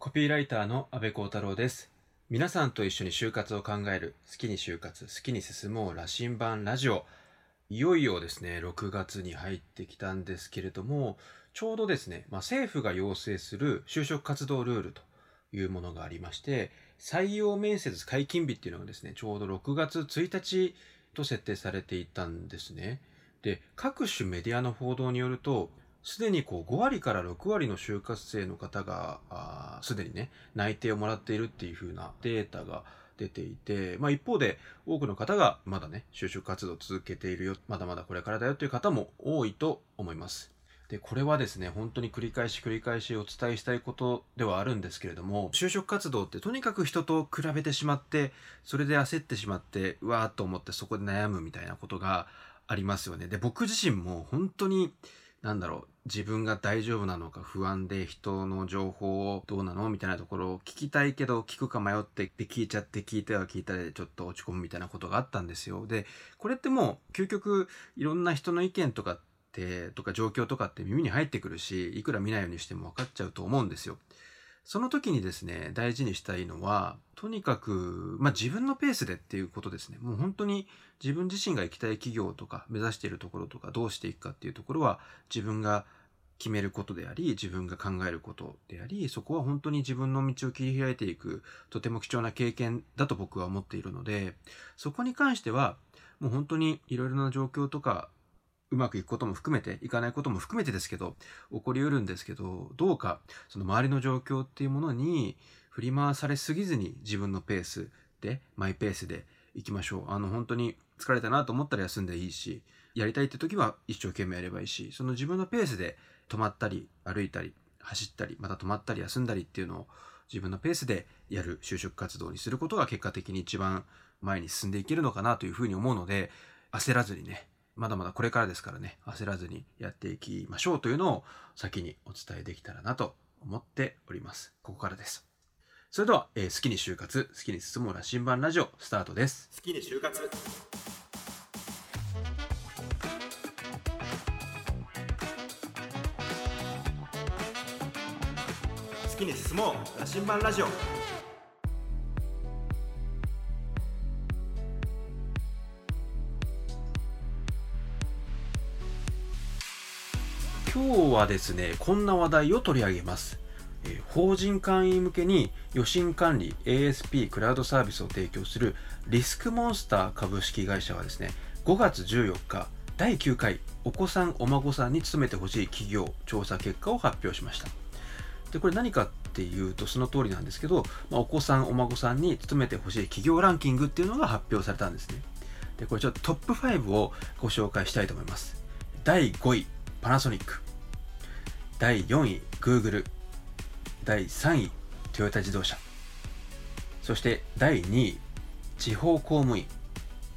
コピーライターの安部幸太郎です。皆さんと一緒に就活を考える好きに就活、好きに進もう羅針盤ラジオ。いよいよですね、6月に入ってきたんですけれども、ちょうどですね、まあ、政府が要請する就職活動ルールというものがありまして、採用面接解禁日っていうのがですね、ちょうど6月1日と設定されていたんですね。で、各種メディアの報道によると、すでにこう5割から6割の就活生の方が、すでにね、内定をもらっているっていう風なデータが出ていて、まあ一方で多くの方がまだね、就職活動を続けているよ、まだまだこれからだよという方も多いと思います。で、これはですね、本当に繰り返し繰り返しお伝えしたいことではあるんですけれども、就職活動ってとにかく人と比べてしまって、それで焦ってしまって、うわーっと思ってそこで悩むみたいなことがありますよね。で、僕自身も本当に、なんだろう、自分が大丈夫なのか不安で人の情報をどうなのみたいなところを聞きたいけど聞くか迷ってで聞いちゃって聞いては聞いたでちょっと落ち込むみたいなことがあったんですよ。で、これってもう究極いろんな人の意見とかって、とか状況とかって耳に入ってくるし、いくら見ないようにしても分かっちゃうと思うんですよ。その時にですね、大事にしたいのは、とにかく、まあ、自分のペースでっていうことですね。もう本当に自分自身が行きたい企業とか目指しているところとかどうしていくかっていうところは自分が決めることであり、自分が考えることであり、そこは本当に自分の道を切り開いていく、とても貴重な経験だと僕は思っているので、そこに関しては、もう本当にいろいろな状況とか、うまくいくことも含めて、いかないことも含めてですけど、起こりうるんですけど、どうか、その周りの状況っていうものに振り回されすぎずに自分のペースで、マイペースで行きましょう。あの、本当に疲れたなと思ったら休んでいいし、やりたいって時は一生懸命やればいいし、その自分のペースで止まったり、歩いたり、走ったり、また止まったり休んだりっていうのを自分のペースでやる就職活動にすることが結果的に一番前に進んでいけるのかなというふうに思うので、焦らずにね、まだまだこれからですからね、焦らずにやっていきましょうというのを先にお伝えできたらなと思っております。ここからです。それでは、えー好きに就活、好きに進もう羅針盤ラジオスタートです。好きに就活きに進もう羅針盤ラジオ今日はですね、こんな話題を取り上げます。えー法人会員向けに予診管理 ASP クラウドサービスを提供するリスクモンスター株式会社はですね、5月14日、第9回お子さんお孫さんに勤めてほしい企業調査結果を発表しました。で、これ何かっていうとその通りなんですけど、まあ、お子さんお孫さんに勤めてほしい企業ランキングっていうのが発表されたんですね。で、これちょっとトップ5をご紹介したいと思います。第5位、パナソニック。第4位、Google。第3位、トヨタ自動車。そして第2位、地方公務員。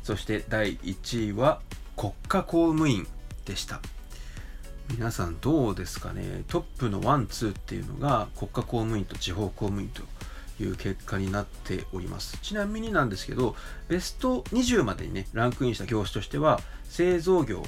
そして第1位は国家公務員でした。皆さんどうですかね？トップのワン、ツーっていうのが国家公務員と地方公務員という結果になっております。ちなみになんですけど、ベスト20までにね、ランクインした業種としては、製造業、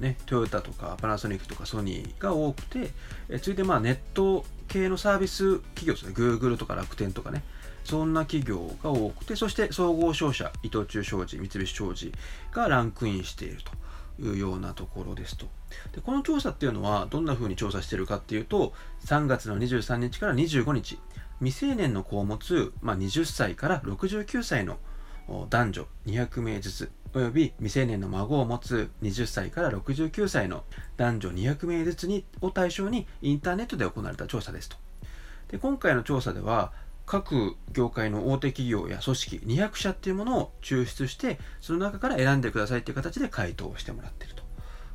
ね、トヨタとかパナソニックとかソニーが多くて、え続いてまあネット系のサービス企業ですね、Google とか楽天とかね、そんな企業が多くて、そして総合商社、伊藤忠商事、三菱商事がランクインしていると。いうようなところですと。でこの調査っていうのはどんな風に調査しているかっていうと、3月の23日から25日、未成年の子を持つ、まあ、20歳から69歳の男女200名ずつ、および未成年の孫を持つ20歳から69歳の男女200名ずつにを対象にインターネットで行われた調査ですと。で今回の調査では各業界の大手企業や組織200社っていうものを抽出してその中から選んでくださいっていう形で回答をしてもらってると。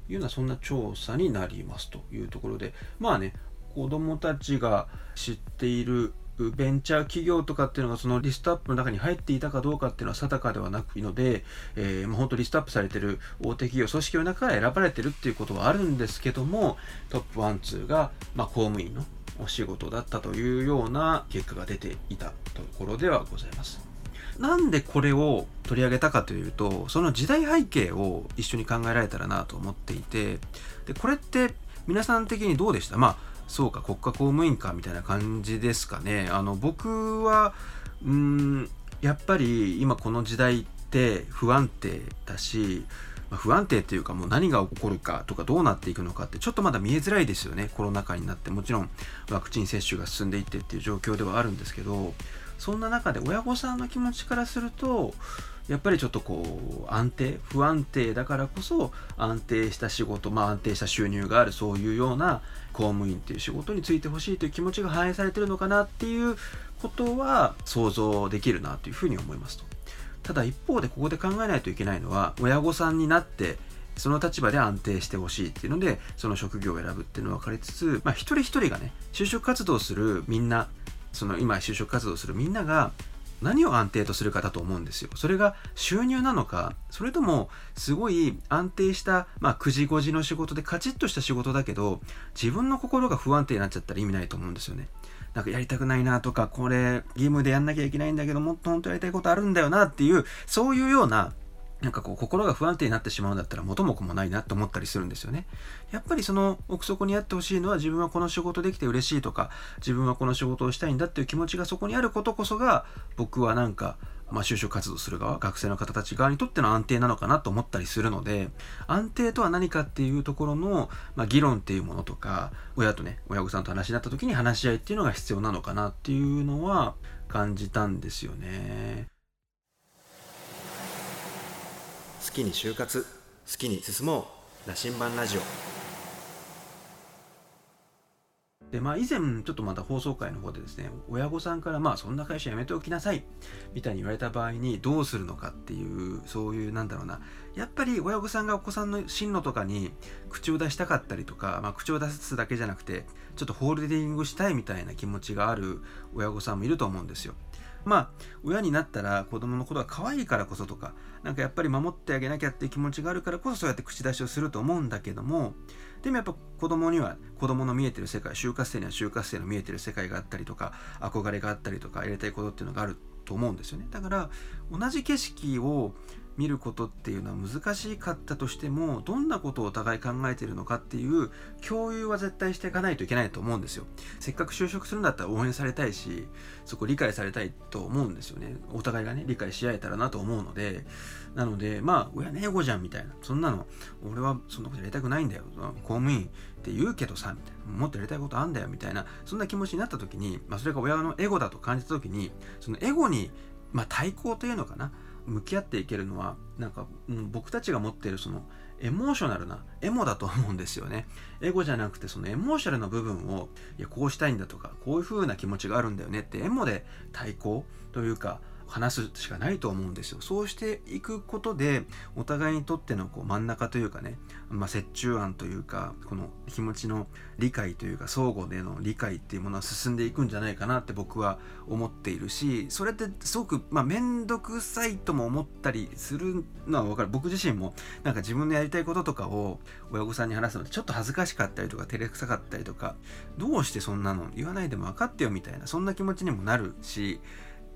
いうようなそんな調査になりますというところで。まあね子どもたちが知っているベンチャー企業とかっていうのがそのリストアップの中に入っていたかどうかっていうのは定かではなくいので、えー、もう本当リストアップされてる大手企業組織の中から選ばれてるっていうことはあるんですけどもトップ1、2が、まあ、公務員のお仕事だったというような結果が出ていたところではございます。なんでこれを取り上げたかというと、その時代背景を一緒に考えられたらなと思っていて、でこれって皆さん的にどうでした？まあ、そうか国家公務員かみたいな感じですかねあの僕はうんやっぱり今この時代って不安定だしま不安定っていうかもう何が起こるかとかどうなっていくのかってちょっとまだ見えづらいですよねコロナ禍になってもちろんワクチン接種が進んでいってっていう状況ではあるんですけどそんな中で親御さんの気持ちからするとやっぱりちょっとこう安定不安定だからこそ安定した仕事、まあ、安定した収入があるそういうような公務員っていう仕事に就いてほしいという気持ちが反映されてるのかなっていうことは想像できるなというふうに思いますと。ただ一方でここで考えないといけないのは親御さんになってその立場で安定してほしいっていうのでその職業を選ぶっていうのは分かりつつ、まあ、一人一人がね就職活動するみんなその今就職活動するみんなが何を安定とするかだと思うんですよ。それが収入なのか、それともすごい安定した、まあ9時5時の仕事でカチッとした仕事だけど、自分の心が不安定になっちゃったら意味ないと思うんですよね。なんかやりたくないなとか、これ義務でやんなきゃいけないんだけど、もっと本当やりたいことあるんだよなっていう、そういうようななんかこう心が不安定になってしまうんだったら元も子もないなと思ったりするんですよね。やっぱりその奥底にあってほしいのは自分はこの仕事できて嬉しいとか自分はこの仕事をしたいんだっていう気持ちがそこにあることこそが僕はなんかまあ、就職活動する側学生の方たち側にとっての安定なのかなと思ったりするので安定とは何かっていうところの、まあ、議論っていうものとか親とね親御さんと話になった時に話し合いっていうのが必要なのかなっていうのは感じたんですよね。好きに就活好きに進もう羅針盤ラジオでまあ以前ちょっとまた放送回の方でですね親御さんからまあそんな会社辞めておきなさいみたいに言われた場合にどうするのかっていうそういうなんだろうなやっぱり親御さんがお子さんの進路とかに口を出したかったりとか、まあ、口を出すだけじゃなくてちょっとホールディングしたいみたいな気持ちがある親御さんもいると思うんですよ。まあ親になったら子供のことが可愛いからこそとかなんかやっぱり守ってあげなきゃっていう気持ちがあるからこそそうやって口出しをすると思うんだけどもでもやっぱ子供には子供の見えてる世界就活生には就活生の見えてる世界があったりとか憧れがあったりとかやりたいことっていうのがあると思うんですよね。だから同じ景色を見ることっていうのは難しかったとしてもどんなことをお互い考えているのかっていう共有は絶対していかないといけないと思うんですよ。せっかく就職するんだったら応援されたいしそこ理解されたいと思うんですよね。お互いがね理解し合えたらなと思うので。なのでまあ親ねエゴじゃんみたいな。そんなの俺はそんなことやりたくないんだよ。公務員って言うけどさみたいな。もっとやりたいことあんだよみたいな。そんな気持ちになった時に、まあ、それが親のエゴだと感じた時にそのエゴにまあ、対抗というのかな。向き合っていけるのはなんか、うん、僕たちが持っているそのエモーショナルなエモだと思うんですよね。エゴじゃなくてそのエモーショナルな部分をいやこうしたいんだとかこういう風な気持ちがあるんだよねってエモで対抗というか話すしかないと思うんですよ。そうしていくことでお互いにとってのこう真ん中というかね、まあ、折衷案というかこの気持ちの理解というか相互での理解っていうものは進んでいくんじゃないかなって僕は思っているしそれってすごくまあ面倒くさいとも思ったりするのは分かる僕自身もなんか自分のやりたいこととかを親御さんに話すのってちょっと恥ずかしかったりとか照れくさかったりとかどうしてそんなの言わないでも分かってよみたいなそんな気持ちにもなるし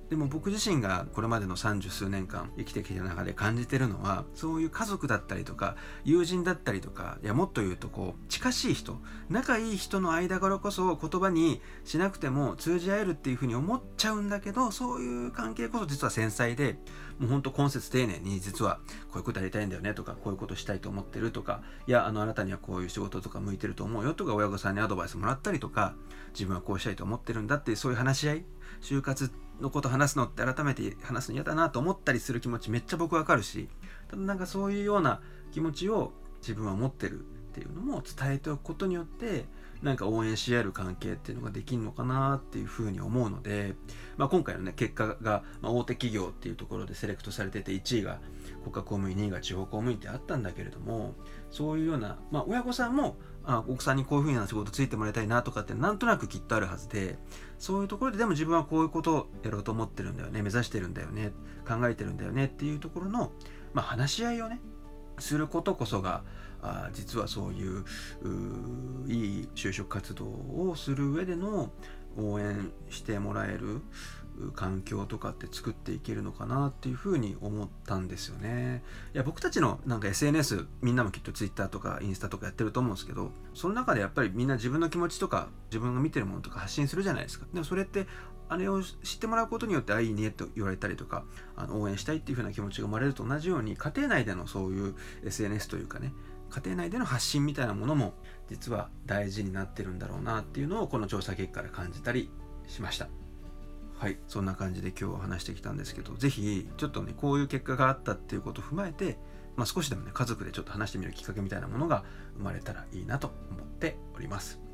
でも僕自身がこれまでの三十数年間生きてきた中で感じてるのはそういう家族だったりとか友人だったりとかいやもっと言うとこう近しい人仲いい人の間からこそ言葉にしなくても通じ合えるっていうふうに思っちゃうんだけどそういう関係こそ実は繊細でもうほんと今節丁寧に実はこういうことやりたいんだよねとかこういうことしたいと思ってるとかいやあのあなたにはこういう仕事とか向いてると思うよとか親御さんにアドバイスもらったりとか自分はこうしたいと思ってるんだっていうそういう話し合い就活ってのこと話すのって改めて話すの嫌だなと思ったりする気持ちめっちゃ僕わかるしただなんかそういうような気持ちを自分は持ってるっていうのも伝えておくことによってなんか応援し合える関係っていうのができるのかなっていうふうに思うので、まあ、今回のね結果が、ま大手企業っていうところでセレクトされてて1位が国家公務員2位が地方公務員ってあったんだけれどもそういうような、まあ、親御さんもあ奥さんにこういうふうな仕事ついてもらいたいなとかってなんとなくきっとあるはずでそういうところででも自分はこういうことをやろうと思ってるんだよね。目指してるんだよね。考えてるんだよねっていうところの、まあ、話し合いをねすることこそがあ実はそういういい就職活動をする上での応援してもらえる環境とかって作っていけるのかなっていうふうに思ったんですよね。いや僕たちのなんか SNS みんなもきっと Twitter とかインスタとかやってると思うんですけどその中でやっぱりみんな自分の気持ちとか自分が見てるものとか発信するじゃないですか。でもそれってあれを知ってもらうことによってあいいねと言われたりとかあの応援したいっていう風な気持ちが生まれると同じように家庭内でのそういう SNS というかね家庭内での発信みたいなものも実は大事になってるんだろうなっていうのをこの調査結果で感じたりしましたはいそんな感じで今日は話してきたんですけど是非ちょっとねこういう結果があったっていうことを踏まえて、まあ、少しでもね家族でちょっと話してみるきっかけみたいなものが生まれたらいいなと思っております。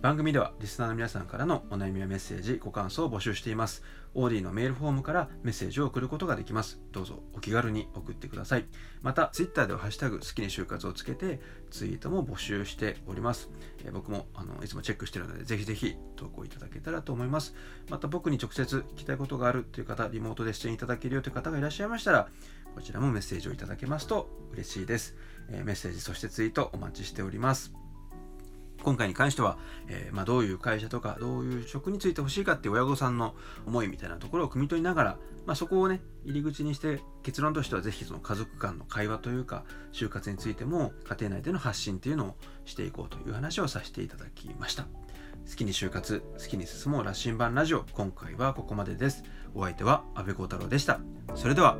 番組ではリスナーの皆さんからのお悩みやメッセージ、ご感想を募集しています。オーディのメールフォームからメッセージを送ることができます。どうぞお気軽に送ってください。また、Twitter ではハッシュタグ好きに就活をつけてツイートも募集しております。えー、僕もあのいつもチェックしているので、ぜひぜひ投稿いただけたらと思います。また僕に直接聞きたいことがあるという方、リモートで出演いただけるよという方がいらっしゃいましたら、こちらもメッセージをいただけますと嬉しいです。えー、メッセージ、そしてツイートお待ちしております。今回に関しては、えー、まあ、どういう会社とかどういう職についてほしいかっていう親御さんの思いみたいなところを汲み取りながら、まあ、そこをね入り口にして結論としては是非その家族間の会話というか就活についても家庭内での発信っていうのをしていこうという話をさせていただきました。好きに就活好きに進もう羅針盤ラジオ今回はここまでです。お相手は阿部幸太郎でした。それでは。